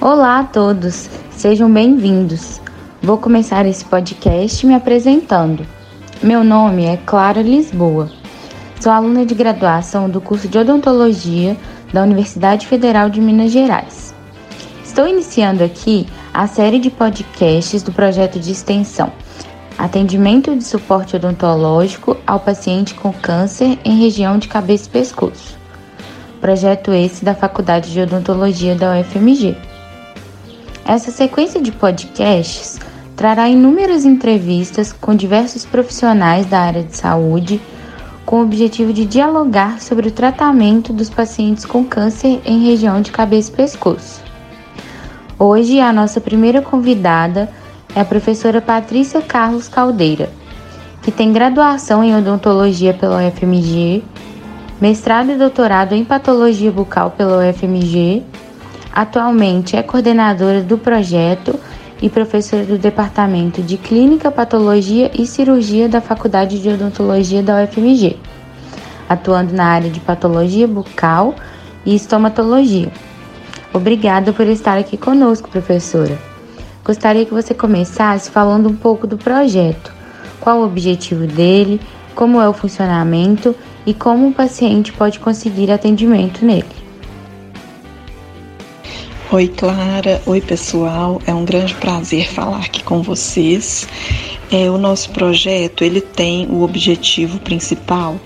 Olá a todos, sejam bem-vindos. Vou começar esse podcast me apresentando. Meu nome é Clara Lisboa. Sou aluna de graduação do curso de Odontologia da Universidade Federal de Minas Gerais. Estou iniciando aqui a série de podcasts do projeto de extensão Atendimento de suporte odontológico ao paciente com câncer em região de cabeça e pescoço. Projeto esse da Faculdade de Odontologia da UFMG. Essa sequência de podcasts trará inúmeras entrevistas com diversos profissionais da área de saúde, com o objetivo de dialogar sobre o tratamento dos pacientes com câncer em região de cabeça e pescoço. Hoje, a nossa primeira convidada é a professora Patrícia Carlos Caldeira, que tem graduação em odontologia pela UFMG, mestrado e doutorado em patologia bucal pela UFMG. Atualmente é coordenadora do projeto e professora do Departamento de Clínica, Patologia e Cirurgia da Faculdade de Odontologia da UFMG, atuando na área de patologia bucal e estomatologia. Obrigada por estar aqui conosco, professora. Gostaria que você começasse falando um pouco do projeto, qual o objetivo dele, como é o funcionamento e como o paciente pode conseguir atendimento nele. Oi, Clara. Oi, pessoal. É um grande prazer falar aqui com vocês. É, o nosso projeto ele tem o objetivo principal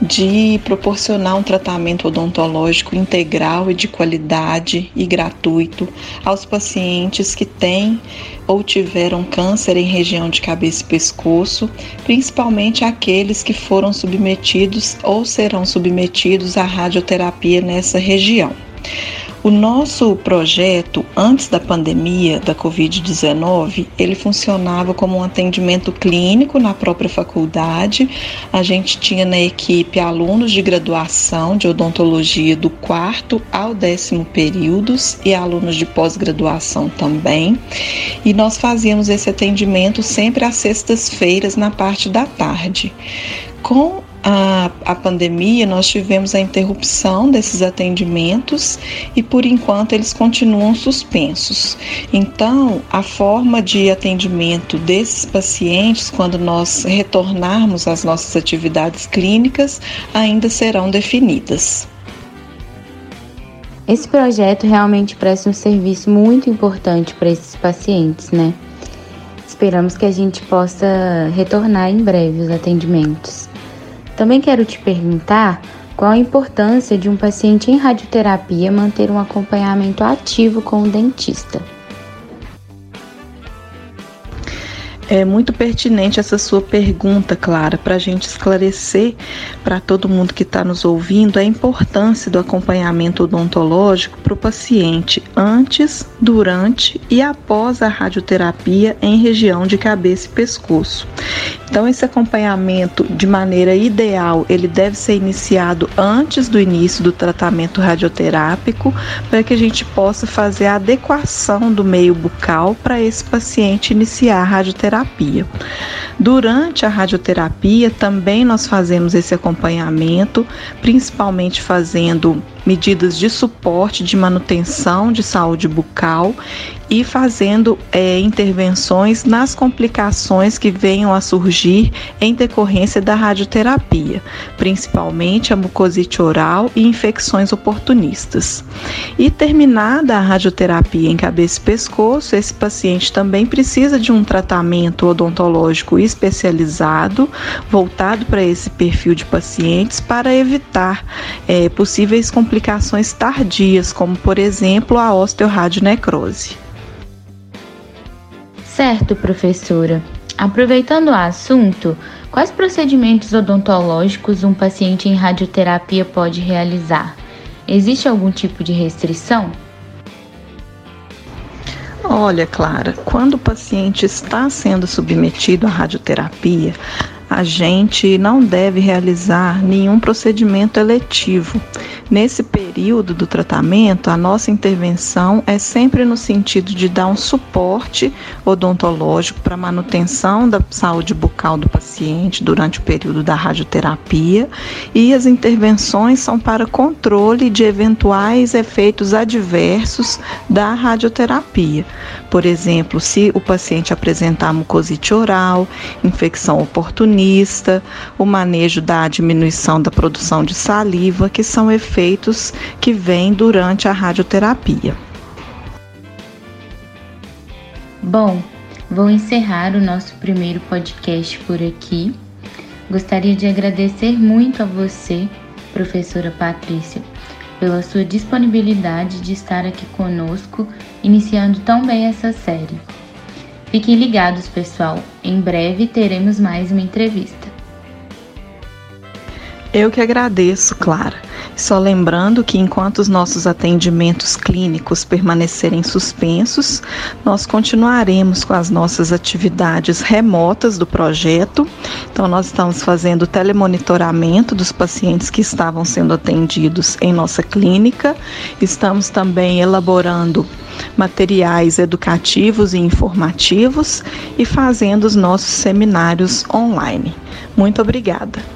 de proporcionar um tratamento odontológico integral e de qualidade e gratuito aos pacientes que têm ou tiveram câncer em região de cabeça e pescoço, principalmente aqueles que foram submetidos ou serão submetidos à radioterapia nessa região. O nosso projeto, antes da pandemia da Covid-19, ele funcionava como um atendimento clínico na própria faculdade. A gente tinha na equipe alunos de graduação de odontologia do quarto ao décimo períodos e alunos de pós-graduação também. E nós fazíamos esse atendimento sempre às sextas-feiras na parte da tarde. Com a, a pandemia, nós tivemos a interrupção desses atendimentos e, por enquanto, eles continuam suspensos. Então, a forma de atendimento desses pacientes, quando nós retornarmos às nossas atividades clínicas, ainda serão definidas. Esse projeto realmente presta um serviço muito importante para esses pacientes, né? Esperamos que a gente possa retornar em breve os atendimentos. Também quero te perguntar qual a importância de um paciente em radioterapia manter um acompanhamento ativo com o dentista. É muito pertinente essa sua pergunta, Clara, para a gente esclarecer para todo mundo que está nos ouvindo a importância do acompanhamento odontológico para o paciente antes, durante e após a radioterapia em região de cabeça e pescoço. Então, esse acompanhamento, de maneira ideal, ele deve ser iniciado antes do início do tratamento radioterápico, para que a gente possa fazer a adequação do meio bucal para esse paciente iniciar a radioterapia. Durante a radioterapia, também nós fazemos esse acompanhamento, principalmente fazendo medidas de suporte de manutenção de saúde bucal e fazendo é, intervenções nas complicações que venham a surgir em decorrência da radioterapia, principalmente a mucosite oral e infecções oportunistas. E terminada a radioterapia em cabeça e pescoço, esse paciente também precisa de um tratamento odontológico especializado, voltado para esse perfil de pacientes, para evitar é, possíveis complicações tardias, como por exemplo a osteoradionecrose. Certo, professora. Aproveitando o assunto, quais procedimentos odontológicos um paciente em radioterapia pode realizar? Existe algum tipo de restrição? Olha, Clara, quando o paciente está sendo submetido à radioterapia, a gente não deve realizar nenhum procedimento eletivo. Nesse período do tratamento, a nossa intervenção é sempre no sentido de dar um suporte odontológico para manutenção da saúde bucal do paciente durante o período da radioterapia e as intervenções são para controle de eventuais efeitos adversos da radioterapia. Por exemplo, se o paciente apresentar mucosite oral, infecção oportunista, o manejo da diminuição da produção de saliva, que são efeitos que vêm durante a radioterapia. Bom, vou encerrar o nosso primeiro podcast por aqui. Gostaria de agradecer muito a você, professora Patrícia, pela sua disponibilidade de estar aqui conosco, iniciando tão bem essa série. Fiquem ligados, pessoal. Em breve teremos mais uma entrevista. Eu que agradeço, Clara. Só lembrando que enquanto os nossos atendimentos clínicos permanecerem suspensos, nós continuaremos com as nossas atividades remotas do projeto. Então, nós estamos fazendo telemonitoramento dos pacientes que estavam sendo atendidos em nossa clínica. Estamos também elaborando materiais educativos e informativos e fazendo os nossos seminários online. Muito obrigada.